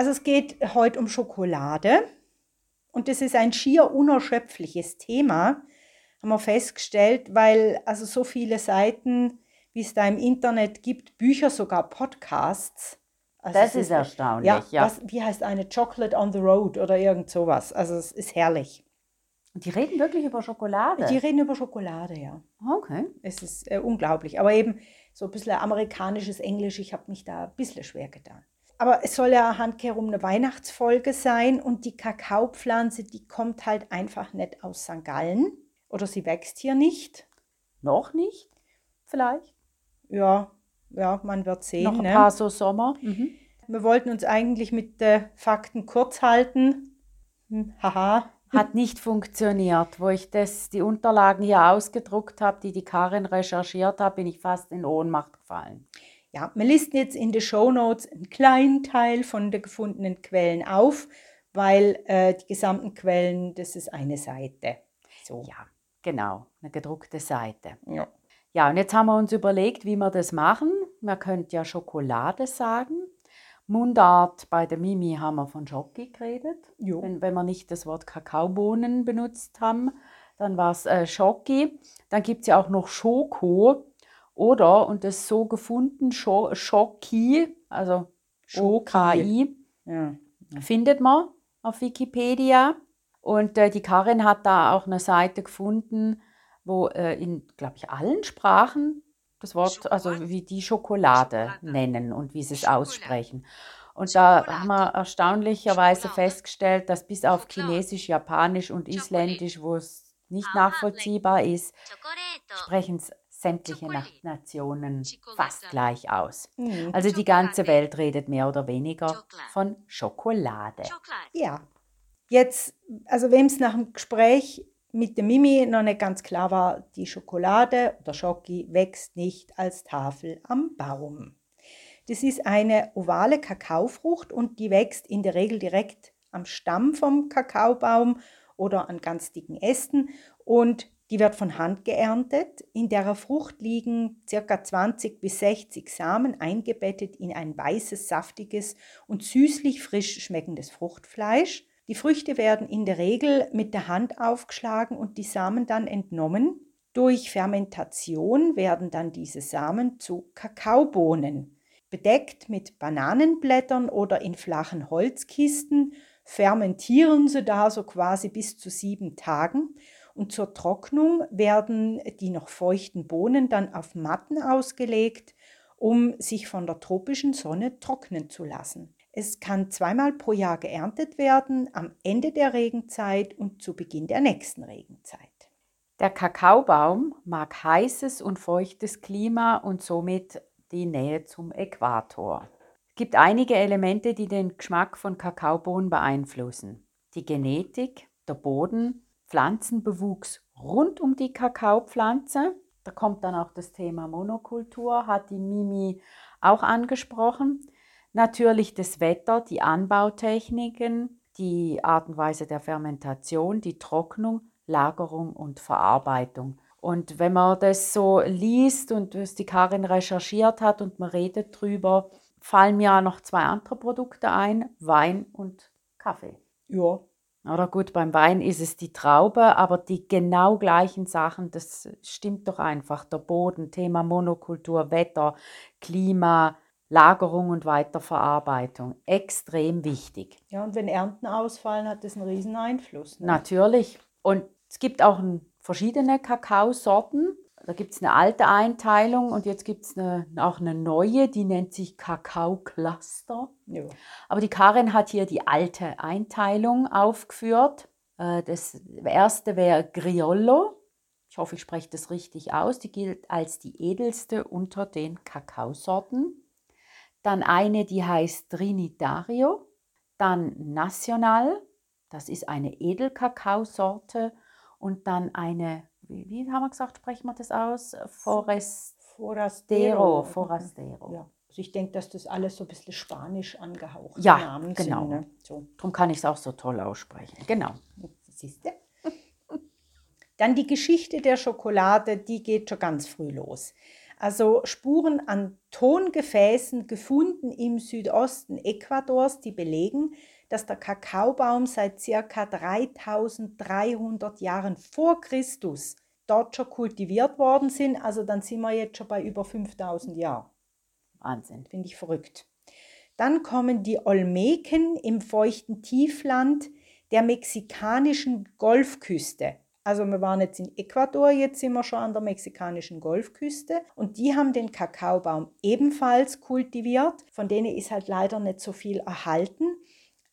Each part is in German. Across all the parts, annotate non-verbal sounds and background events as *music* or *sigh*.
Also es geht heute um Schokolade und das ist ein schier unerschöpfliches Thema, haben wir festgestellt, weil also so viele Seiten, wie es da im Internet gibt, Bücher, sogar Podcasts. Also das es ist erstaunlich, Ja, ja. Was, wie heißt eine Chocolate on the Road oder irgend sowas. Also es ist herrlich. Die reden wirklich über Schokolade. Die reden über Schokolade, ja. okay. Es ist äh, unglaublich. Aber eben so ein bisschen amerikanisches Englisch, ich habe mich da ein bisschen schwer getan. Aber es soll ja handkehrum eine Weihnachtsfolge sein und die Kakaopflanze, die kommt halt einfach nicht aus St. Gallen oder sie wächst hier nicht. Noch nicht? Vielleicht? Ja, ja, man wird sehen. Noch ein ne? paar so Sommer. Mhm. Wir wollten uns eigentlich mit äh, Fakten kurz halten. Hm, haha. Hat nicht funktioniert. Wo ich das, die Unterlagen hier ausgedruckt habe, die die Karin recherchiert hat, bin ich fast in Ohnmacht gefallen. Ja, wir listen jetzt in den Show Notes einen kleinen Teil von den gefundenen Quellen auf, weil äh, die gesamten Quellen, das ist eine Seite. So. Ja, genau. Eine gedruckte Seite. Ja. Ja, und jetzt haben wir uns überlegt, wie wir das machen. Man könnte ja Schokolade sagen. Mundart bei der Mimi haben wir von Schoki geredet. Jo. Wenn, wenn wir nicht das Wort Kakaobohnen benutzt haben, dann war es äh, Schoki. Dann gibt es ja auch noch Schoko oder, und das so gefunden, Scho Schoki, also Ja. findet man auf Wikipedia. Und äh, die Karin hat da auch eine Seite gefunden, wo äh, in, glaube ich, allen Sprachen das Wort, also Schokolade. wie die Schokolade Schokolade. nennen und wie sie es Schokolade. aussprechen. Und da haben wir erstaunlicherweise Schokolade. festgestellt, dass bis auf Schokolade. Chinesisch, Japanisch und Schokolade. Isländisch, wo es nicht nachvollziehbar ist, sprechen es sämtliche. Nationen fast gleich aus. Mhm. Also die ganze Welt redet mehr oder weniger von Schokolade. Ja. Jetzt, also wem es nach dem Gespräch mit der Mimi noch nicht ganz klar war, die Schokolade oder Schoki wächst nicht als Tafel am Baum. Das ist eine ovale Kakaofrucht und die wächst in der Regel direkt am Stamm vom Kakaobaum oder an ganz dicken Ästen und die wird von Hand geerntet. In der Frucht liegen ca. 20 bis 60 Samen eingebettet in ein weißes, saftiges und süßlich frisch schmeckendes Fruchtfleisch. Die Früchte werden in der Regel mit der Hand aufgeschlagen und die Samen dann entnommen. Durch Fermentation werden dann diese Samen zu Kakaobohnen. Bedeckt mit Bananenblättern oder in flachen Holzkisten fermentieren sie da so quasi bis zu sieben Tagen. Und zur Trocknung werden die noch feuchten Bohnen dann auf Matten ausgelegt, um sich von der tropischen Sonne trocknen zu lassen. Es kann zweimal pro Jahr geerntet werden, am Ende der Regenzeit und zu Beginn der nächsten Regenzeit. Der Kakaobaum mag heißes und feuchtes Klima und somit die Nähe zum Äquator. Es gibt einige Elemente, die den Geschmack von Kakaobohnen beeinflussen. Die Genetik, der Boden, Pflanzenbewuchs rund um die Kakaopflanze. Da kommt dann auch das Thema Monokultur, hat die Mimi auch angesprochen. Natürlich das Wetter, die Anbautechniken, die Art und Weise der Fermentation, die Trocknung, Lagerung und Verarbeitung. Und wenn man das so liest und was die Karin recherchiert hat und man redet drüber, fallen mir noch zwei andere Produkte ein, Wein und Kaffee. Ja, Oder gut, beim Wein ist es die Traube, aber die genau gleichen Sachen, das stimmt doch einfach. Der Boden, Thema Monokultur, Wetter, Klima, Lagerung und Weiterverarbeitung. Extrem wichtig. ja, und wenn Ernten ausfallen, hat das einen riesen Einfluss. Ne? Natürlich. Und es gibt auch verschiedene Kakaosorten. Da gibt es eine alte Einteilung und jetzt gibt es eine, auch eine neue, die nennt sich Kakao-Cluster. Ja. Aber die Karin hat hier die alte Einteilung aufgeführt. Äh, Das erste wäre Griollo. Ich hoffe, ich spreche das richtig aus. Die gilt als die edelste unter den Kakaosorten. Dann eine, die heißt Trinitario. Dann Nacional. Das ist eine Edelkakaosorte. Und dann eine, wie, wie haben wir gesagt, sprechen wir das aus? Forestero. Forastero. Forastero. Ja. Also ich denke, dass das alles so ein bisschen spanisch angehaucht Ja, Namen genau. sind. Ne? So, Darum kann ich es auch so toll aussprechen. Genau. siehst du? *laughs* Dann die Geschichte der Schokolade, die geht schon ganz früh los. Also Spuren an Tongefäßen gefunden im Südosten Ecuadors, die belegen, dass der Kakaobaum seit ca. 3300 Jahren vor Christus dort schon kultiviert worden sind. Also dann sind wir jetzt schon bei über 5000 Jahren. Wahnsinn. Finde ich verrückt. Dann kommen die Olmeken im feuchten Tiefland der mexikanischen Golfküste. Also wir waren jetzt in Ecuador, jetzt sind wir schon an der mexikanischen Golfküste und die haben den Kakaobaum ebenfalls kultiviert. Von denen ist halt leider nicht so viel erhalten.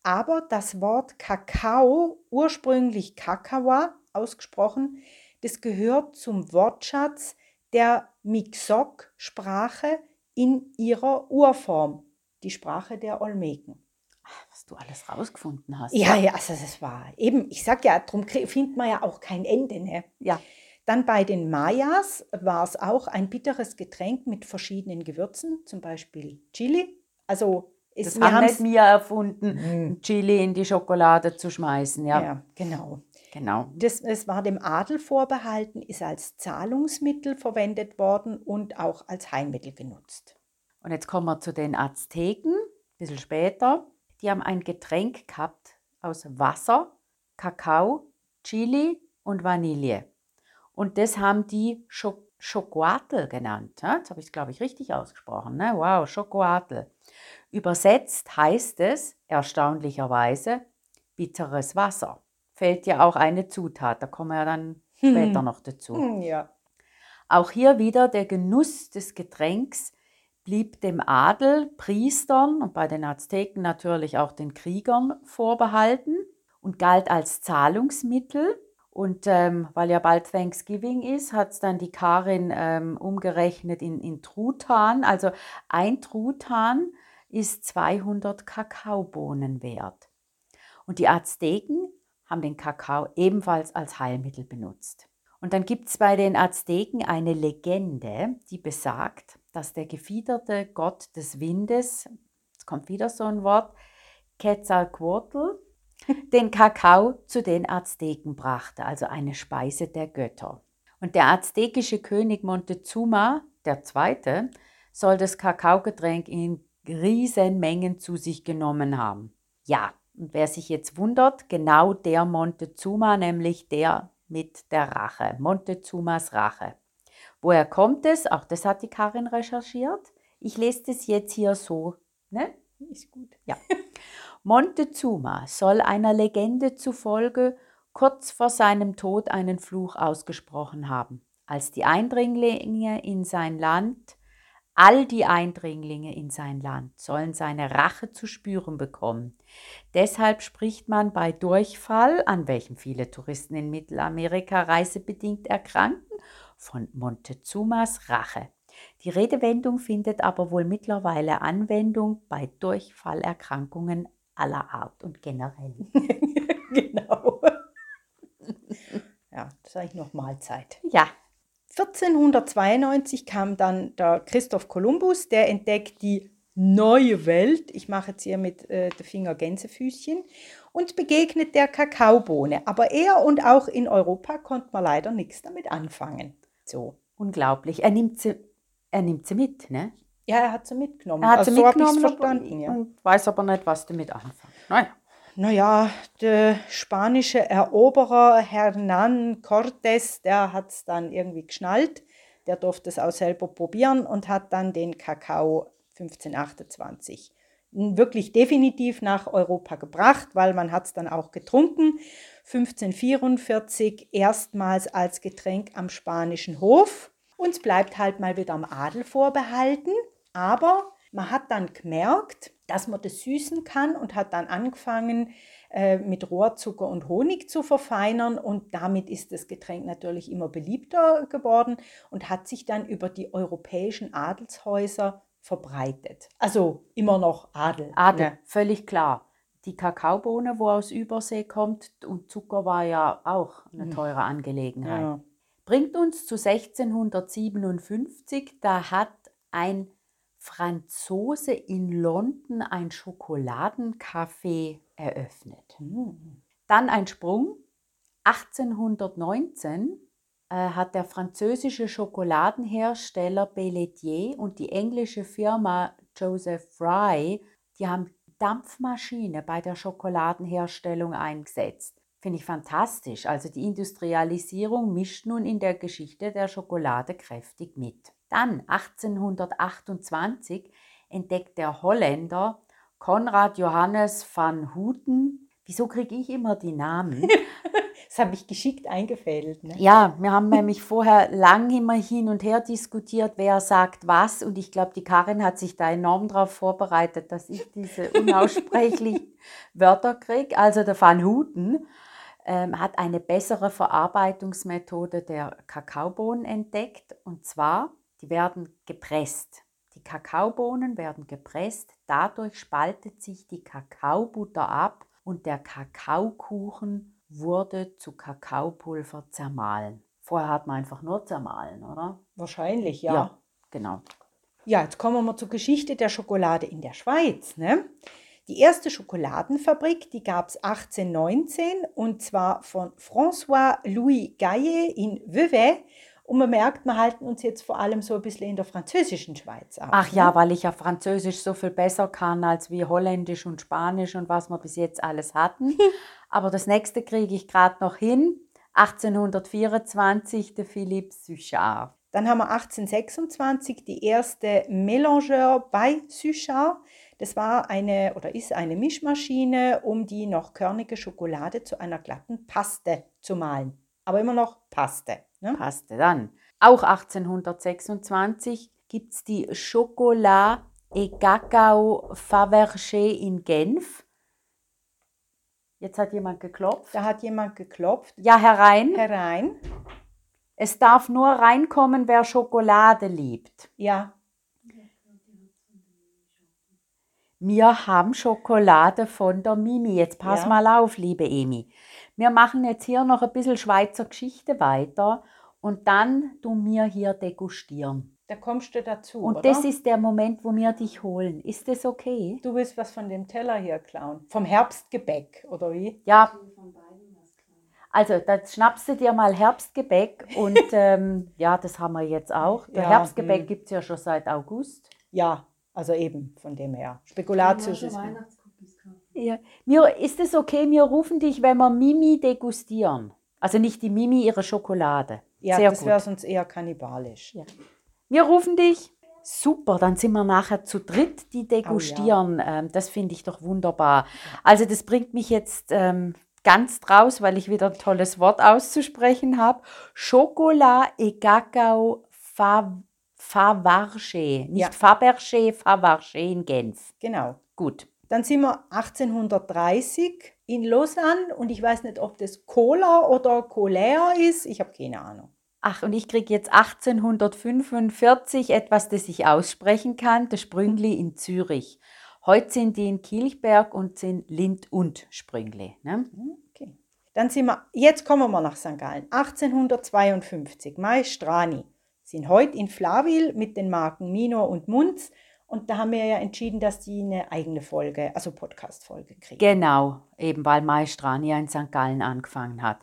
Aber das Wort Kakao, ursprünglich Kakawa ausgesprochen, das gehört zum Wortschatz der Mixok-Sprache in ihrer Urform, die Sprache der Olmeken. Was du alles rausgefunden hast. Ja, ja, also das war eben, ich sag ja, darum findet man ja auch kein Ende. Ne? Ja. Dann bei den Mayas war es auch ein bitteres Getränk mit verschiedenen Gewürzen, zum Beispiel Chili. Also es, das haben nicht wir erfunden, mhm. Chili in die Schokolade zu schmeißen. Ja, ja genau. Genau. Das, es war dem Adel vorbehalten, ist als Zahlungsmittel verwendet worden und auch als Heilmittel genutzt. Und jetzt kommen wir zu den Azteken, ein bisschen später. Die haben ein Getränk gehabt aus Wasser, Kakao, Chili und Vanille. Und das haben die Schok genannt. Jetzt habe ich es, glaube ich, richtig ausgesprochen. Ne? Wow, Schokoatl. Übersetzt heißt es erstaunlicherweise bitteres Wasser. Fällt ja auch eine Zutat, da kommen wir ja dann hm. später noch dazu. Hm, ja. Auch hier wieder der Genuss des Getränks blieb dem Adel, Priestern und bei den Azteken natürlich auch den Kriegern vorbehalten und galt als Zahlungsmittel. Und ähm, weil ja bald Thanksgiving ist, hat es dann die Karin ähm, umgerechnet in, in Truthahn. Also ein Truthahn ist 200 Kakaobohnen wert. Und die Azteken haben den Kakao ebenfalls als Heilmittel benutzt. Und dann gibt es bei den Azteken eine Legende, die besagt, dass der gefiederte Gott des Windes, jetzt kommt wieder so ein Wort, Quetzalcoatl, *laughs* den Kakao zu den Azteken brachte, also eine Speise der Götter. Und der aztekische König Montezuma II. soll das Kakaogetränk in Riesenmengen zu sich genommen haben. Ja, und wer sich jetzt wundert, genau der Montezuma, nämlich der mit der Rache, Montezumas Rache. Woher kommt es? Auch das hat die Karin recherchiert. Ich lese das jetzt hier so. Ne? Ist gut. Ja. *laughs* Montezuma soll einer Legende zufolge kurz vor seinem Tod einen Fluch ausgesprochen haben. Als die Eindringlinge in sein Land, all die Eindringlinge in sein Land sollen seine Rache zu spüren bekommen. Deshalb spricht man bei Durchfall, an welchem viele Touristen in Mittelamerika reisebedingt erkranken, von Montezumas Rache. Die Redewendung findet aber wohl mittlerweile Anwendung bei Durchfallerkrankungen aller Art und generell. *laughs* genau. *laughs* ja, das ist eigentlich noch Mahlzeit. Ja. 1492 kam dann der Christoph Kolumbus, der entdeckt die neue Welt. Ich mache jetzt hier mit äh, der Finger Gänsefüßchen und begegnet der Kakaobohne. Aber er und auch in Europa konnte man leider nichts damit anfangen. So. Unglaublich. Er nimmt sie, er nimmt sie mit, ne? Ja, er hat sie mitgenommen. Er hat also sie mitgenommen so verstanden, ja. und weiß aber nicht, was damit anfangen. Naja. Naja, der spanische Eroberer Hernán Cortés, der hat es dann irgendwie geschnallt. Der durfte es auch selber probieren und hat dann den Kakao 1528 wirklich definitiv nach Europa gebracht, weil man hat es dann auch getrunken. 1544 erstmals als Getränk am spanischen Hof. Uns bleibt halt mal wieder am Adel vorbehalten, aber man hat dann gemerkt, dass man das süßen kann und hat dann angefangen, äh, mit Rohrzucker und Honig zu verfeinern und damit ist das Getränk natürlich immer beliebter geworden und hat sich dann über die europäischen Adelshäuser verbreitet. Also immer noch Adel. Adel, ne? völlig klar. Die Kakaobohne, wo aus Übersee kommt, und Zucker war ja auch eine hm. teure Angelegenheit. Ja. Bringt uns zu 1657, da hat ein Franzose in London ein Schokoladencafé eröffnet. Mhm. Dann ein Sprung. 1819 äh, hat der französische Schokoladenhersteller Belletier und die englische Firma Joseph Fry, die haben Dampfmaschine bei der Schokoladenherstellung eingesetzt. Finde ich fantastisch. Also die Industrialisierung mischt nun in der Geschichte der Schokolade kräftig mit. Dann 1828 entdeckt der Holländer Konrad Johannes van Houten. Wieso kriege ich immer die Namen? *laughs* das habe ich geschickt eingefädelt. Ne? Ja, wir haben nämlich vorher lang immer hin und her diskutiert, wer sagt was. Und ich glaube, die Karin hat sich da enorm darauf vorbereitet, dass ich diese *laughs* unaussprechlichen Wörter kriege. Also der Van Houten ähm, hat eine bessere Verarbeitungsmethode der Kakaobohnen entdeckt. Und zwar, die werden gepresst. Die Kakaobohnen werden gepresst, dadurch spaltet sich die Kakaobutter ab und der Kakaokuchen wurde zu Kakaopulver zermahlen. Vorher hat man einfach nur zermahlen, oder? Wahrscheinlich, ja. Ja, genau. Ja, jetzt kommen wir zur Geschichte der Schokolade in der Schweiz. Ne? Die erste Schokoladenfabrik, die gab es 1819 und zwar von François Louis Gaillet in Vevey und man merkt, wir halten uns jetzt vor allem so ein bisschen in der französischen Schweiz auf. Ach ja, ne? weil ich ja Französisch so viel besser kann als wie Holländisch und Spanisch und was wir bis jetzt alles hatten. *laughs* Aber das nächste kriege ich gerade noch hin. 1824 der Philippe Suchard. Dann haben wir 1826 die erste Mélangeur bei Suchard. Das war eine oder ist eine Mischmaschine, um die noch körnige Schokolade zu einer glatten Paste zu mahlen. Aber immer noch Paste. Ne? Passte dann. Auch 1826 gibt es die Chocolat et Cacao Fabergé in Genf. Jetzt hat jemand geklopft. Da hat jemand geklopft. Ja, herein. Herein. Es darf nur reinkommen, wer Schokolade liebt. Ja. Wir haben Schokolade von der Mimi. Jetzt pass ja. mal auf, liebe Emi. Wir machen jetzt hier noch ein bisschen Schweizer Geschichte weiter und dann du mir hier degustieren. Da kommst du dazu. Und oder? das ist der Moment, wo wir dich holen. Ist das okay? Du willst was von dem Teller hier klauen. Vom Herbstgebäck, oder wie? Ja. Also, da schnappst du dir mal Herbstgebäck *laughs* und ähm, ja, das haben wir jetzt auch. Der ja, Herbstgebäck hm. gibt es ja schon seit August. Ja, also eben von dem her. Spekulatius ist. Ja. Mir, ist es okay, wir rufen dich, wenn wir Mimi degustieren? Also nicht die Mimi, ihre Schokolade. Ja, Sehr das wäre sonst eher kannibalisch. Ja. Wir rufen dich. Super, dann sind wir nachher zu dritt, die degustieren. Oh, ja. ähm, das finde ich doch wunderbar. Also das bringt mich jetzt ähm, ganz draus, weil ich wieder ein tolles Wort auszusprechen habe. Chocolat et Cacao Favarché. Nicht ja. Fabergé, Favarché in Genf. Genau. Gut. Dann sind wir 1830 in Lausanne und ich weiß nicht, ob das Cola oder Colère ist. Ich habe keine Ahnung. Ach, und ich kriege jetzt 1845 etwas, das ich aussprechen kann, das Sprüngli in Zürich. Heute sind die in Kilchberg und sind Lind und Sprüngli. Ne? Okay. Dann sind wir, jetzt kommen wir nach St. Gallen. 1852, Maestrani sind heute in Flaville mit den Marken Mino und Munz und da haben wir ja entschieden, dass die eine eigene Folge, also Podcast-Folge kriegen. Genau, eben weil Maestrania in St. Gallen angefangen hat.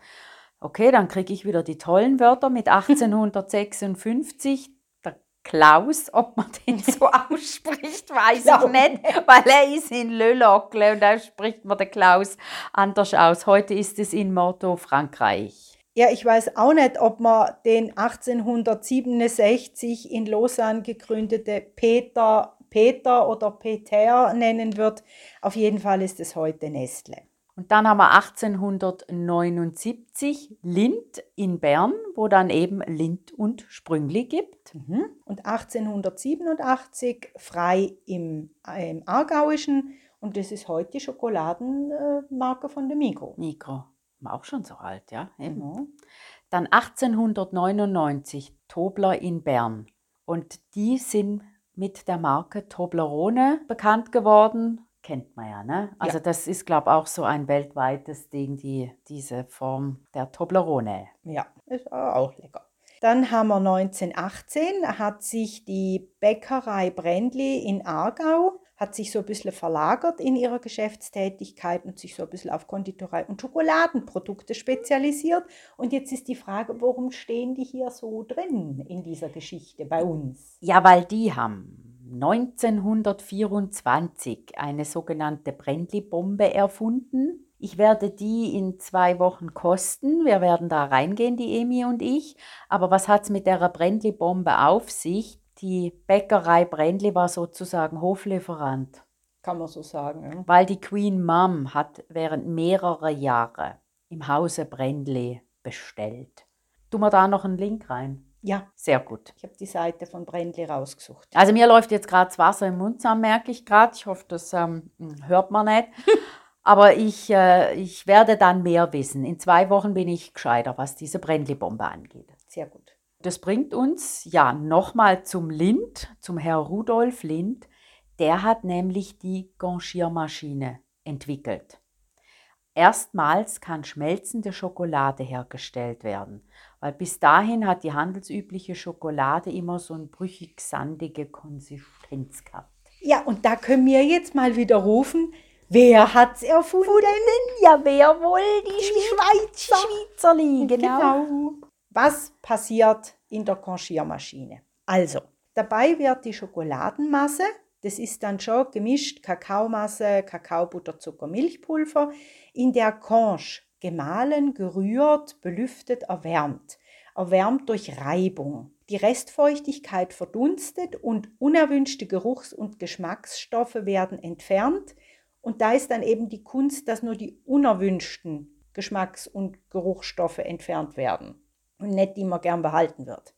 Okay, dann kriege ich wieder die tollen Wörter mit *laughs* 1856. Der Klaus, ob man den so *laughs* ausspricht, weiß ich nicht, weil er ist in Le Locle und da spricht man der Klaus anders aus. Heute ist es in Motto Frankreich. Ja, ich weiß auch nicht, ob man den 1867 in Lausanne gegründete Peter Peter oder Peter nennen wird. Auf jeden Fall ist es heute Nestle. Und dann haben wir 1879 Lind in Bern, wo dann eben Lind und Sprüngli gibt. Mhm. Und 1887 Frei im, im Aargauischen. Und das ist heute die Schokoladenmarke von der Migro. Migro. Auch schon so alt, ja. Mhm. Dann 1899 Tobler in Bern. Und die sind mit der Marke Toblerone bekannt geworden. Kennt man ja, ne? Also ja. das ist, glaube ich, auch so ein weltweites Ding, die, diese Form der Toblerone. Ja, ist auch lecker. Dann haben wir 1918, hat sich die Bäckerei Brändli in Aargau hat sich so ein bisschen verlagert in ihrer Geschäftstätigkeit und sich so ein bisschen auf Konditorei und Schokoladenprodukte spezialisiert. Und jetzt ist die Frage, warum stehen die hier so drin in dieser Geschichte bei uns? Ja, weil die haben 1924 eine sogenannte Brennli-Bombe erfunden. Ich werde die in zwei Wochen kosten. Wir werden da reingehen, die Emi und ich. Aber was hat es mit der Brennli-Bombe auf sich? Die Bäckerei Brendli war sozusagen Hoflieferant. Kann man so sagen. Ja. Weil die Queen Mom hat während mehrerer Jahre im Hause Brendli bestellt. Tun wir da noch einen Link rein? Ja. Sehr gut. Ich habe die Seite von Brendli rausgesucht. Also mir läuft jetzt gerade das Wasser im Mund zusammen, merke ich gerade. Ich hoffe, das ähm, hört man nicht. *laughs* Aber ich, äh, ich werde dann mehr wissen. In zwei Wochen bin ich gescheiter, was diese Brennli-Bombe angeht. Sehr gut. Das bringt uns ja nochmal zum Lind, zum Herr Rudolf Lind. Der hat nämlich die Ganchiermaschine entwickelt. Erstmals kann schmelzende Schokolade hergestellt werden, weil bis dahin hat die handelsübliche Schokolade immer so eine brüchig-sandige Konsistenz gehabt. Ja, und da können wir jetzt mal wieder rufen, wer hat's erfunden? Ja, wer wohl? Die, Schweizer. Schweizerli, genau. genau. Was passiert in der Conchiermaschine? Also, dabei wird die Schokoladenmasse, das ist dann schon gemischt Kakaomasse, Kakaobutter, Zucker, Milchpulver, in der Conche gemahlen, gerührt, belüftet, erwärmt. Erwärmt durch Reibung. Die Restfeuchtigkeit verdunstet und unerwünschte Geruchs- und Geschmacksstoffe werden entfernt. Und da ist dann eben die Kunst, dass nur die unerwünschten Geschmacks- und Geruchsstoffe entfernt werden und nicht immer gern behalten wird.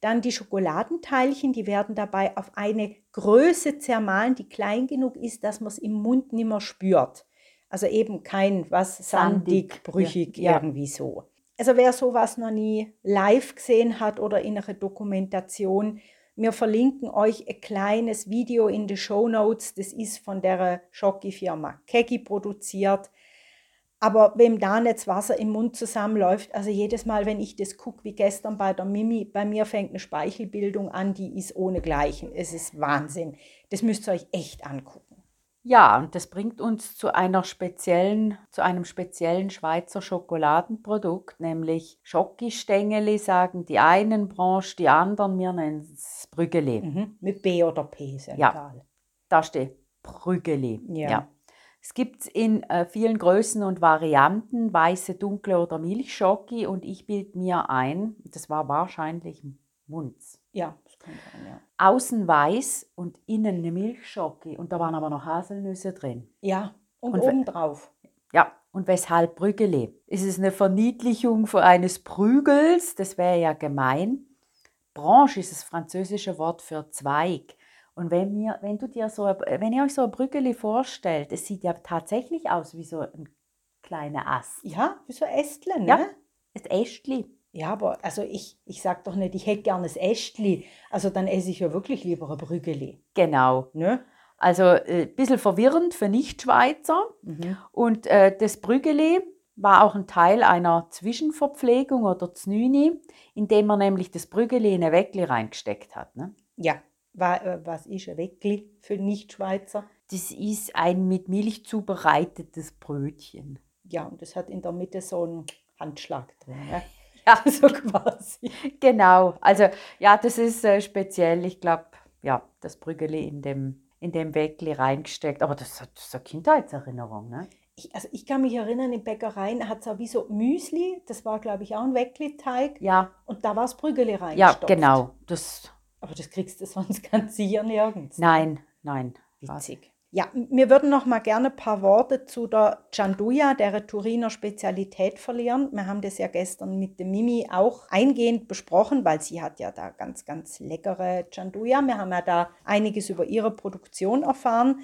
Dann die Schokoladenteilchen, die werden dabei auf eine Größe zermahlen, die klein genug ist, dass man es im Mund nicht mehr spürt. Also eben kein was sandig, brüchig, ja. irgendwie so. Also wer sowas noch nie live gesehen hat oder in einer Dokumentation, wir verlinken euch ein kleines Video in den Show Notes. Das ist von der Schocki-Firma Kegi produziert. Aber wem da nicht das Wasser im Mund zusammenläuft, also jedes Mal, wenn ich das gucke, wie gestern bei der Mimi, bei mir fängt eine Speichelbildung an, die ist ohnegleichen. Es ist Wahnsinn. Das müsst ihr euch echt angucken. Ja, und das bringt uns zu einer speziellen, zu einem speziellen Schweizer Schokoladenprodukt, nämlich Schokistängeli, sagen die einen Branche, die anderen, wir nennen es Brügeli. Mhm. Mit B oder P, ist ja, ja. egal. Da steht Brügeli. Ja. ja. Es gibt in äh, vielen Größen und Varianten, weiße, dunkle oder Milchschoki und ich bild mir ein, das war wahrscheinlich Munz. Ja, das kann sein, ja. Außen weiß und innen eine Milchschoki und da waren aber noch Haselnüsse drin. Ja, und, und obendrauf. Ja, und weshalb Brügele? Ist es eine Verniedlichung für eines Prügels? Das wäre ja gemein. Branche ist das französische Wort für Zweig. Und wenn, mir, wenn, du dir so, wenn ihr euch so ein Brückeli vorstellt, es sieht ja tatsächlich aus wie so ein kleiner Ast. Ja, wie so ein Ästchen, ja, ne? ein Ästli. Ja, aber also ich, ich sag doch nicht, ich hätte gerne das Ästli. Also dann esse ich ja wirklich lieber ein Brügeli. Genau. Ne? Also ein äh, bisschen verwirrend für Nichtschweizer. Mhm. Und äh, das Brügeli war auch ein Teil einer Zwischenverpflegung oder Znüni, indem man nämlich das Brügeli in ein Weckli reingesteckt hat. Ne? Ja, was ist ein Weckli für Nichtschweizer? Das ist ein mit Milch zubereitetes Brötchen. Ja, und das hat in der Mitte so einen Handschlag drin. Ja, *laughs* ja *laughs* so quasi. Genau, also ja, das ist äh, speziell. Ich glaube, ja, das Brügeli in dem, in dem Weckli reingesteckt. Aber das, das ist eine Kindheitserinnerung, ne? Ich, also ich kann mich erinnern, in Bäckereien hat es auch wie so Müsli, das war glaube ich auch ein Weckli-Teig. Ja. Und da war das Brügeli reingestopft. Ja, genau. Das aber das kriegst du *laughs* sonst ganz sicher nirgends. Nein, nein. Witzig. Ja, wir würden noch mal gerne ein paar Worte zu der Gianduja, der Turiner Spezialität, verlieren. Wir haben das ja gestern mit der Mimi auch eingehend besprochen, weil sie hat ja da ganz, ganz leckere Gianduja. Wir haben ja da einiges über ihre Produktion erfahren.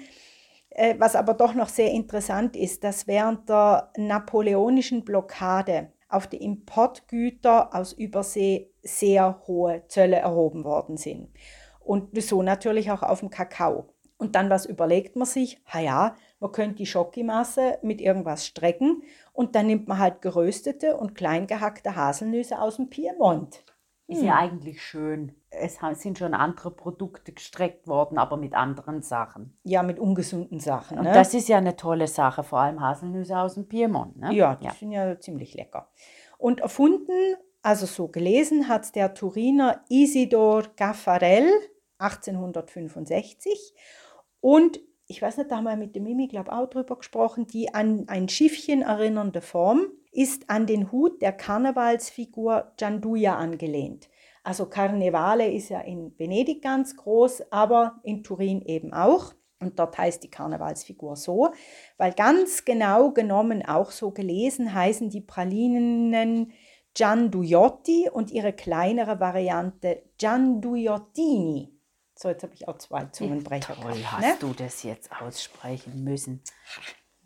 Äh, was aber doch noch sehr interessant ist, dass während der napoleonischen Blockade auf die Importgüter aus Übersee sehr hohe Zölle erhoben worden sind. Und so natürlich auch auf dem Kakao. Und dann was überlegt man sich? Ha ja, man könnte die Schokimasse mit irgendwas strecken und dann nimmt man halt geröstete und klein gehackte Haselnüsse aus dem Piemont. Ist ja eigentlich schön. Es sind schon andere Produkte gestreckt worden, aber mit anderen Sachen. Ja, mit ungesunden Sachen. Und Ne? das ist ja eine tolle Sache, vor allem Haselnüsse aus dem Piemont. Ne? Ja, die ja. sind ja ziemlich lecker. Und erfunden, also so gelesen, hat der Turiner Isidor Gaffarel 1865. Und ich weiß nicht, da haben wir mit dem Mimi, glaube auch drüber gesprochen, die an ein Schiffchen erinnernde Form ist an den Hut der Karnevalsfigur Gianduja angelehnt. Also Karnevale ist ja in Venedig ganz groß, aber in Turin eben auch. Und dort heißt die Karnevalsfigur so, weil ganz genau genommen auch so gelesen heißen die Pralinen Gianduiotti und ihre kleinere Variante Gianduiottini. So, jetzt habe ich auch zwei Zungenbrecher Toll gehabt, hast ne? du das jetzt aussprechen müssen.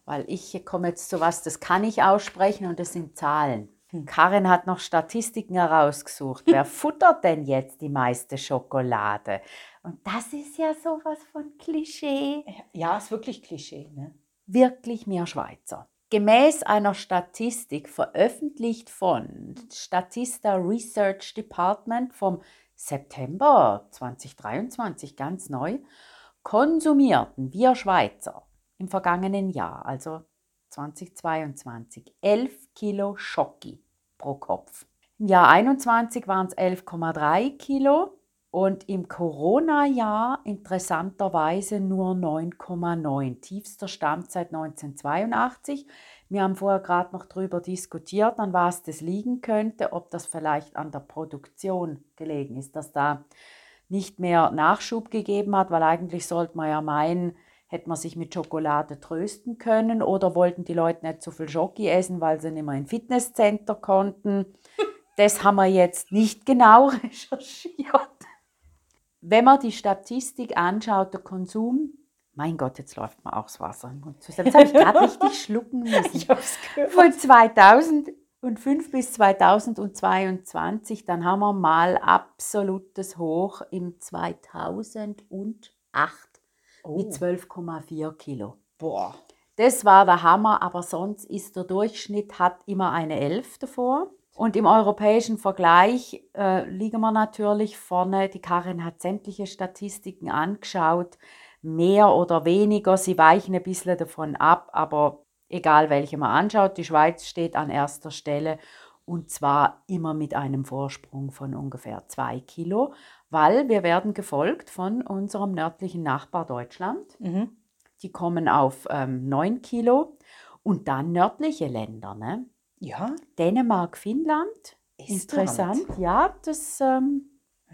Weil ich komme jetzt zu was, das kann ich aussprechen und das sind Zahlen. Hm. Karin hat noch Statistiken herausgesucht. *laughs* Wer futtert denn jetzt die meiste Schokolade? Und das ist ja sowas von Klischee. Ja, ist wirklich Klischee. Ne? Wirklich mehr Schweizer. Gemäß einer Statistik veröffentlicht von Statista Research Department vom September 2023, ganz neu, konsumierten wir Schweizer im vergangenen Jahr, also 2022, 11 Kilo Schoki pro Kopf. Im Jahr 21 waren es 11,3 Kilo und im Corona-Jahr interessanterweise nur 9,9. Tiefster Stand seit 1982. Wir haben vorher gerade noch darüber diskutiert, an was das liegen könnte, ob das vielleicht an der Produktion gelegen ist, dass da nicht mehr Nachschub gegeben hat, weil eigentlich sollte man ja meinen, hätte man sich mit Schokolade trösten können oder wollten die Leute nicht so viel Schoki essen, weil sie nicht mehr in Fitnesscenter konnten. *laughs* Das haben wir jetzt nicht genau *laughs* recherchiert. Wenn man die Statistik anschaut, der Konsum, mein Gott, jetzt läuft mir auch das Wasser im Mund zusammen. Jetzt habe ich gerade richtig *laughs* schlucken müssen. Ich gehört. Von 2005 bis 2022, dann haben wir mal absolutes Hoch im 2008 Oh. mit 12,4 Kilo. Boah. Das war der Hammer, aber sonst ist der Durchschnitt hat immer eine 11 davor. Und im europäischen Vergleich äh, liegen wir natürlich vorne. Die Karin hat sämtliche Statistiken angeschaut, mehr oder weniger. Sie weichen ein bisschen davon ab, aber egal welche man anschaut, die Schweiz steht an erster Stelle und zwar immer mit einem Vorsprung von ungefähr zwei Kilo, weil wir werden gefolgt von unserem nördlichen Nachbar Deutschland. Mhm. Die kommen auf ähm, 9 Kilo und dann nördliche Länder, ne? Ja, Dänemark, Finnland. Estland. Interessant, ja, das. Ähm,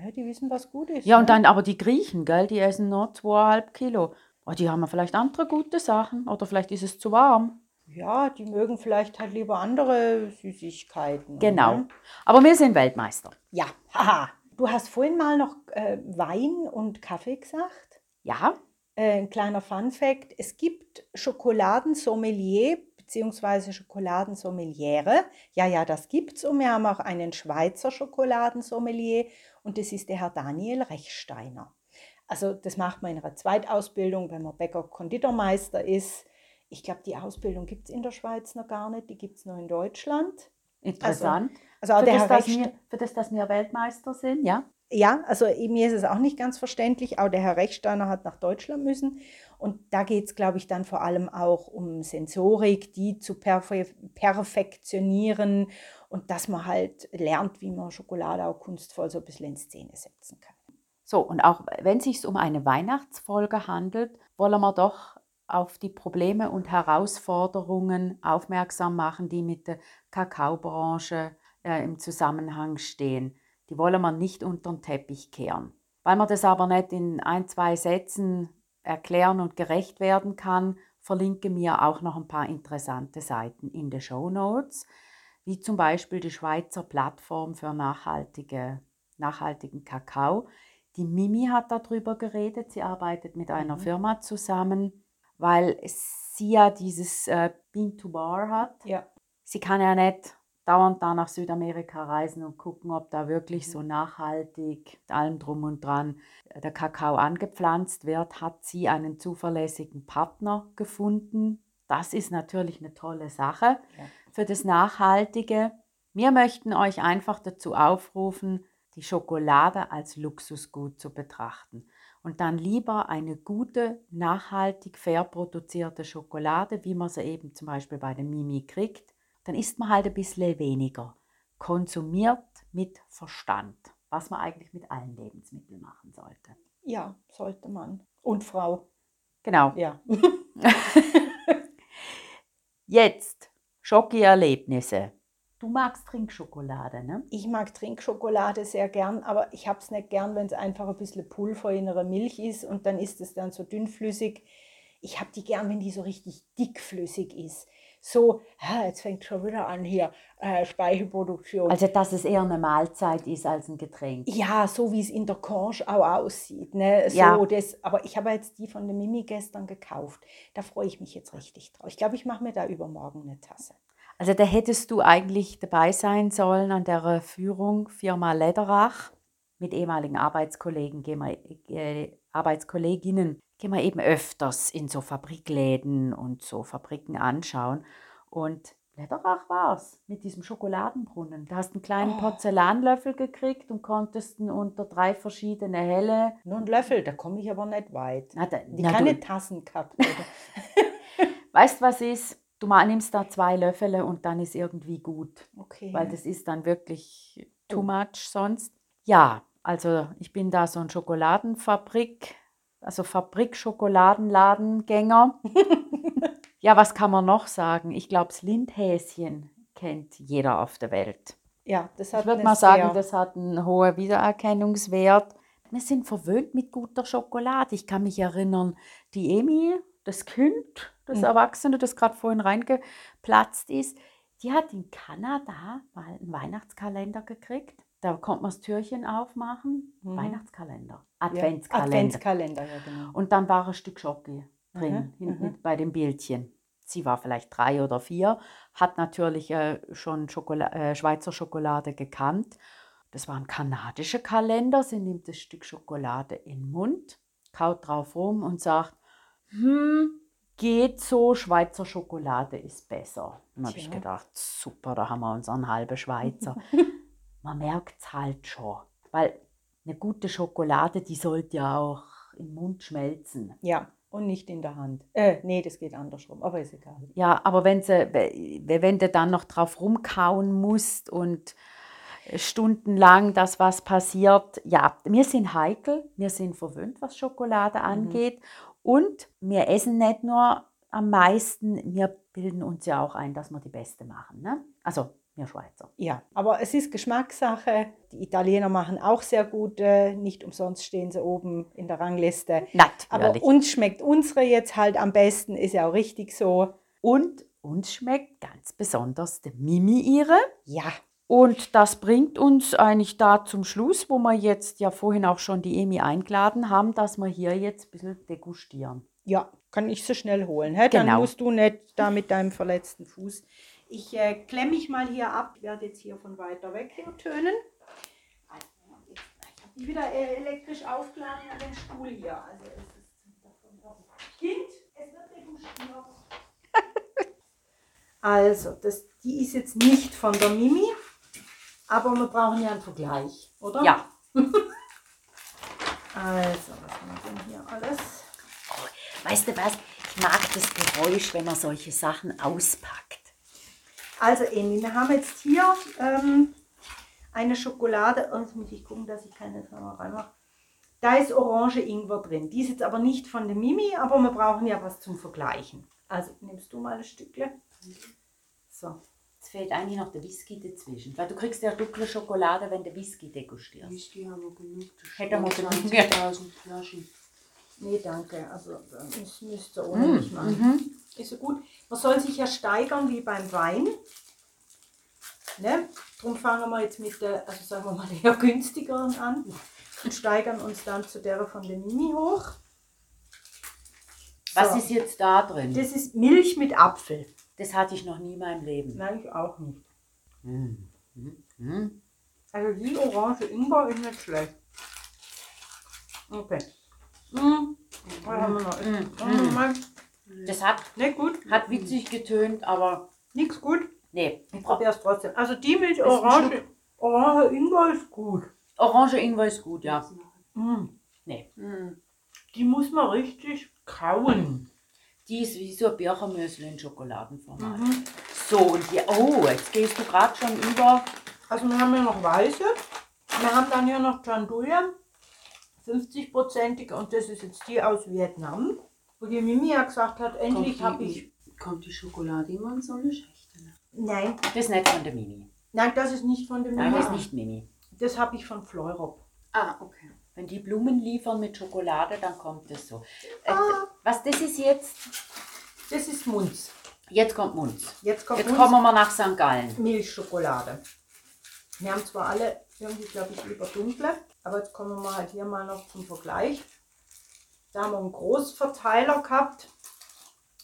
Ja, die wissen, was gut ist. ja, und ne? dann aber die Griechen, gell, die essen nur 2,5 Kilo. Oh, die haben ja vielleicht andere gute Sachen oder vielleicht ist es zu warm. Ja, die mögen vielleicht halt lieber andere Süßigkeiten. Genau. Ne? Aber wir sind Weltmeister. Ja, haha. Du hast vorhin mal noch äh, Wein und Kaffee gesagt. Ja, Äh, ein kleiner Fun-Fact: Es gibt Schokoladensommelier bzw. Schokoladensommeliere. Ja, ja, das gibt's. Und wir haben auch einen Schweizer Schokoladensommelier und das ist der Herr Daniel Rechsteiner. Also das macht man in einer Zweitausbildung, wenn man Bäcker-Konditormeister ist. Ich glaube, die Ausbildung gibt es in der Schweiz noch gar nicht, die gibt es nur in Deutschland. Interessant. Also auch für, das, dass wir, für das, dass wir Weltmeister sind, ja. Ja, also mir ist es auch nicht ganz verständlich. Auch der Herr Rechsteiner hat nach Deutschland müssen. Und da geht es, glaube ich, dann vor allem auch um Sensorik, die zu perfe perfektionieren und dass man halt lernt, wie man Schokolade auch kunstvoll so ein bisschen in Szene setzen kann. So, und auch wenn es sich um eine Weihnachtsfolge handelt, wollen wir doch auf die Probleme und Herausforderungen aufmerksam machen, die mit der Kakaobranche äh, im Zusammenhang stehen. Die wollen wir nicht unter den Teppich kehren. Weil man das aber nicht in ein, zwei Sätzen erklären und gerecht werden kann, verlinke mir auch noch ein paar interessante Seiten in den Show Notes, wie zum Beispiel die Schweizer Plattform für nachhaltige, nachhaltigen Kakao. Die Mimi hat darüber geredet. Sie arbeitet mit einer Mhm. Firma zusammen, weil sie ja dieses äh, Bean to Bar hat. Ja. Sie kann ja nicht dauernd da nach Südamerika reisen und gucken, ob da wirklich so nachhaltig, mit allem drum und dran, äh, der Kakao angepflanzt wird, hat sie einen zuverlässigen Partner gefunden. Das ist natürlich eine tolle Sache Ja. für das Nachhaltige. Wir möchten euch einfach dazu aufrufen, die Schokolade als Luxusgut zu betrachten und dann lieber eine gute, nachhaltig fair produzierte Schokolade, wie man sie eben zum Beispiel bei der Mimi kriegt, dann isst man halt ein bisschen weniger. Konsumiert mit Verstand, was man eigentlich mit allen Lebensmitteln machen sollte. Ja, sollte man. Und Frau. Genau. Ja. *laughs* Jetzt Schoki-Erlebnisse. Du magst Trinkschokolade, ne? Ich mag Trinkschokolade sehr gern, aber ich habe es nicht gern, wenn es einfach ein bisschen Pulver in einer Milch ist und dann ist es dann so dünnflüssig. Ich habe die gern, wenn die so richtig dickflüssig ist. So, jetzt fängt schon wieder an hier, äh, Speichelproduktion. Also, dass es eher eine Mahlzeit ist als ein Getränk. ja, so wie es in der Conch auch aussieht. Ne? So, Ja. das, aber ich habe jetzt die von der Mimi gestern gekauft. Da freue ich mich jetzt richtig drauf. Ich glaube, ich mache mir da übermorgen eine Tasse. Also da hättest du eigentlich dabei sein sollen an der Führung Firma Lederach mit ehemaligen Arbeitskollegen, gehen wir, äh, Arbeitskolleginnen, gehen wir eben öfters in so Fabrikläden und so Fabriken anschauen. Und Lederach war es mit diesem Schokoladenbrunnen. Da hast du einen kleinen Oh. Porzellanlöffel gekriegt und konntest ihn unter drei verschiedene helle. Nur ein Löffel, da komme ich aber nicht weit. Na, da, Die na, keine du, Tassen gehabt. Oder? *laughs* weißt was ist? Du ma- nimmst da zwei Löffel und dann ist irgendwie gut. Okay. weil das ist dann wirklich too Oh. much sonst. Ja, also ich bin da so ein Schokoladenfabrik, also Fabrik-Schokoladenladengänger. *laughs* ja, was kann man noch sagen? Ich glaube, das Lindhäschen kennt jeder auf der Welt. ja, das hat Ich würde mal sagen, sehr- das hat einen hohen Wiedererkennungswert. Wir sind verwöhnt mit guter Schokolade. Ich kann mich erinnern, die Emi, das Kind, das Mhm. Erwachsene, das gerade vorhin reingeplatzt ist, die hat in Kanada mal einen Weihnachtskalender gekriegt. Da konnte man das Türchen aufmachen. Mhm. Weihnachtskalender, ja, Adventskalender. Adventskalender, ja genau. Und dann war ein Stück Schoki drin, Mhm, hinten mhm. bei dem Bildchen. Sie war vielleicht drei oder vier, hat natürlich äh, schon Schokola äh, Schweizer Schokolade gekannt. Das war ein kanadischer Kalender. Sie nimmt das Stück Schokolade in den Mund, kaut drauf rum und sagt, hm, geht so, Schweizer Schokolade ist besser. Dann habe ich gedacht, super, da haben wir unseren halben Schweizer. *laughs* Man merkt es halt schon, weil eine gute Schokolade, die sollte ja auch im Mund schmelzen. Ja, und nicht in der Hand. Äh, nee, das geht andersrum, aber ist egal. Ja, aber wenn, sie, we- wenn du dann noch drauf rumkauen musst und stundenlang das, was passiert, ja, wir sind heikel, wir sind verwöhnt, was Schokolade angeht und wir essen nicht nur am meisten, wir bilden uns ja auch ein, dass wir die Beste machen. Ne? Also, wir Schweizer. Ja, aber es ist Geschmackssache. Die Italiener machen auch sehr gute, nicht umsonst stehen sie oben in der Rangliste. Aber Natürlich. uns schmeckt unsere jetzt halt am besten, ist ja auch richtig so. Und uns schmeckt ganz besonders der Mimi ihre. Ja, Und das bringt uns eigentlich da zum Schluss, wo wir jetzt ja vorhin auch schon die Emi eingeladen haben, dass wir hier jetzt ein bisschen degustieren. ja, kann ich so schnell holen. Hä? Dann Genau. musst du nicht da mit deinem verletzten Fuß. Ich äh, klemme mich mal hier ab. Ich werde jetzt hier von weiter weg her tönen. Ich habe die wieder äh, elektrisch aufgeladen an den Stuhl hier. Also es ist Kind, es wird degustiert. *laughs* Also, das, die ist jetzt nicht von der Mimi, aber wir brauchen ja einen Vergleich, oder? Ja, *laughs* Also, was haben wir denn hier alles? weißt du was? Ich mag das Geräusch, wenn man solche Sachen auspackt. Also, Emi, wir haben jetzt hier ähm, eine Schokolade. Oh, jetzt muss ich gucken, dass ich keine Firma reinmache. Da ist Orange Ingwer drin. Die ist jetzt aber nicht von der Mimi, aber wir brauchen ja was zum Vergleichen. Also, nimmst du mal ein Stückle. So. Jetzt fehlt eigentlich noch der Whisky dazwischen. Weil du kriegst ja dunkle Schokolade, wenn du Whisky degustierst. Whisky haben wir genug. Hätte man genug. 20.000 Flaschen. Nee, danke. Also, das müsst ihr Mm, ohne mich machen. mhm. Ist so gut. Man soll sich ja steigern wie beim Wein. Ne? Darum fangen wir jetzt mit der, also sagen wir mal, *laughs* der günstigeren an und steigern uns dann zu der von der Mini hoch. Was So. ist jetzt da drin? Das ist Milch mit Apfel. Hatte ich noch nie in meinem Leben. Nein, ich auch nicht. Mm. Mm. Also die Orange Ingwer ist nicht schlecht. Okay. Mm. Was haben wir noch? Mm, mal. Das hat, Nicht gut. hat witzig getönt, aber Nichts gut. nee. Ich probiere es trotzdem. Also die mit ist ein Orange, Orange Ingwer ist gut. Orange Ingwer ist gut, ja. Mm. Nee. Mhm. Die muss man richtig kauen. Die ist wie so ein Birchermüsli in Schokoladenformat. Mhm. So, und die, oh, jetzt gehst du gerade schon über. Also wir haben ja noch weiße. Wir haben dann hier noch Chanduya, 50-prozentige und das ist jetzt die aus Vietnam. Wo die Mimi ja gesagt hat, endlich habe ich... Kommt die Schokolade immer in so eine Schächte? Ne? Nein, Das ist nicht von der Mimi. nein, das ist nicht von Nein, Mimi. das ist nicht Mimi. Das habe ich von Fleurop. Ah, okay. Wenn die Blumen liefern mit Schokolade, dann kommt es so. Äh, was das ist jetzt? Das ist Munz. Jetzt kommt Munz. Jetzt kommt Jetzt Munz kommen wir nach St. Gallen. Milchschokolade. Wir haben zwar alle irgendwie, glaube ich, lieber dunkle, aber jetzt kommen wir halt hier mal noch zum Vergleich. Da haben wir einen Großverteiler gehabt.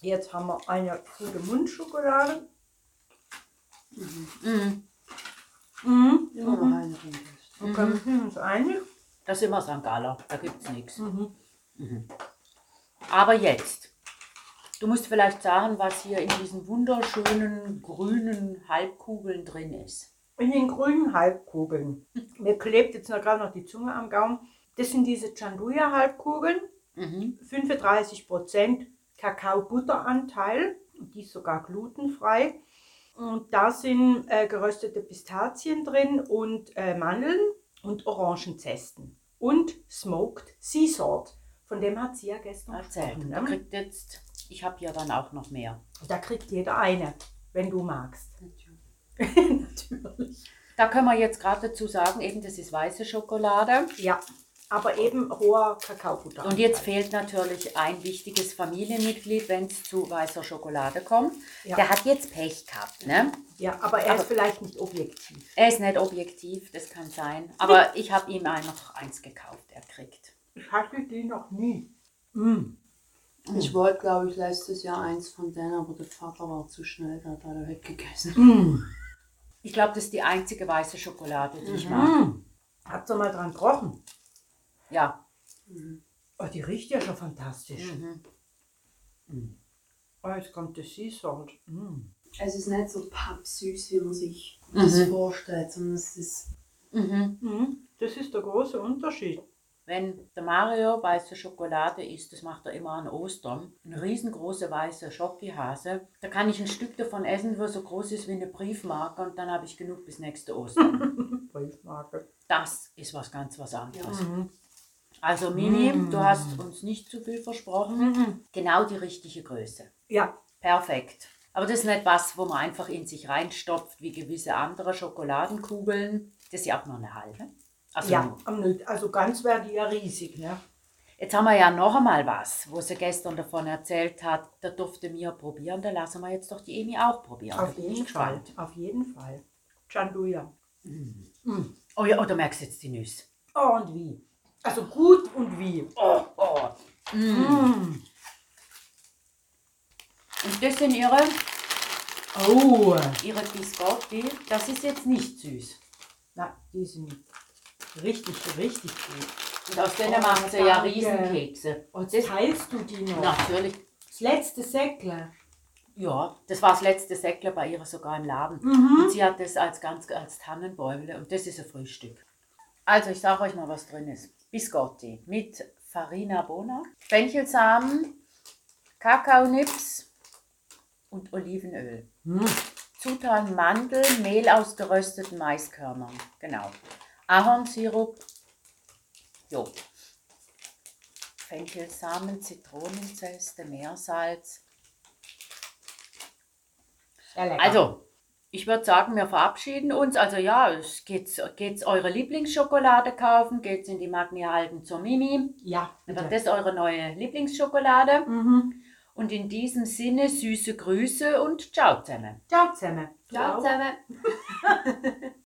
Jetzt haben wir eine gute Mundschokolade. Mhm. Mhm. Eine runter. Okay, wir sind einig. Das ist immer St. Galler, da gibt es nichts. Mhm. Aber jetzt, du musst vielleicht sagen, was hier in diesen wunderschönen grünen Halbkugeln drin ist. In den grünen Halbkugeln. Mir klebt jetzt noch gerade noch die Zunge am Gaumen. Das sind diese Chanduya-Halbkugeln. Mhm. 35% Kakaobutteranteil. Die ist sogar glutenfrei. Und da sind äh, geröstete Pistazien drin und äh, Mandeln und Orangenzesten. Und Smoked Sea Salt. Von dem hat sie ja gestern Erzählt. Da Ne? kriegt jetzt, ich habe ja dann auch noch mehr. Da kriegt jeder eine, wenn du magst. Natürlich. *laughs* Natürlich. Da können wir jetzt gerade dazu sagen, eben das ist weiße Schokolade. Ja, aber eben hoher Kakaobutter. Und jetzt fehlt natürlich ein wichtiges Familienmitglied, wenn es zu weißer Schokolade kommt. Ja. Der hat jetzt Pech gehabt. Ne? Ja, aber er Aber- ist vielleicht nicht objektiv. Er ist nicht objektiv, das kann sein. Aber *laughs* ich habe ihm noch eins gekauft, er kriegt. Ich hatte die noch nie. Mm. Ich wollte, glaube ich, letztes Jahr eins von denen, aber der Vater war zu schnell, da hat er weggegessen. Mm. Ich glaube, das ist die einzige weiße Schokolade, die ich mag. Habt ihr mal dran gerochen? Ja. Oh, die riecht ja schon fantastisch. Mhm. Oh, jetzt kommt der Sea Salt. Mm. Es ist nicht so pappsüß, wie man sich Mhm. das vorstellt, sondern es ist Mhm. Mm. Das ist der große Unterschied. Wenn der Mario weiße Schokolade isst, das macht er immer an Ostern, eine riesengroße weiße Schokihase, da kann ich ein Stück davon essen, was so groß ist wie eine Briefmarke und dann habe ich genug bis nächste Ostern. *laughs* Briefmarke. Das ist was ganz was anderes. Mhm. Also Mimi, Mm. du hast uns nicht zu viel versprochen. Mhm. Genau die richtige Größe. Ja, Perfekt. Aber das ist nicht was, wo man einfach in sich reinstopft, wie gewisse andere Schokoladenkugeln. Das ist ja auch nur eine halbe. Also ja, also ganz wäre die ja riesig, ne? Jetzt haben wir ja noch einmal was, wo sie gestern davon erzählt hat, da durfte mir probieren, da lassen wir jetzt doch die Emi auch probieren. Auf Da jeden Fall, auf jeden Fall. Chanduya. Oh ja, oh, du merkst jetzt die Nüsse. Oh, und wie? Also gut und wie? Oh, oh. Mm. Mm. Und das sind ihre, Oh. ihre Biscotti. Das ist jetzt nicht süß. Na, die sind richtig, richtig gut. Und aus denen Oh, macht sie ja danke. Riesenkekse. Und jetzt teilst du die noch. Natürlich. Das letzte Säckle. Ja, das war das letzte Säckle bei ihr sogar im Laden. Mhm. Und sie hat das als ganz als Tannenbäumle und das ist ein Frühstück. Also ich sage euch mal, was drin ist. Biscotti mit Farina Bona, Fenchelsamen, Kakaonips und Olivenöl. Mm. Zutaten Mandel, Mehl aus gerösteten Maiskörnern. Genau. Ahornsirup. Jo. Fenchelsamen, Zitronenzeste, Meersalz. Sehr lecker. Also, ich würde sagen, wir verabschieden uns. Also ja, es geht's, geht's eure Lieblingsschokolade kaufen, geht's in die Magni-Halden zur Mimi. ja, Dann bitte. wird das eure neue Lieblingsschokolade. Mhm. Und in diesem Sinne süße Grüße und ciao zusammen. Ciao zusammen. Ciao auch? zusammen. *laughs*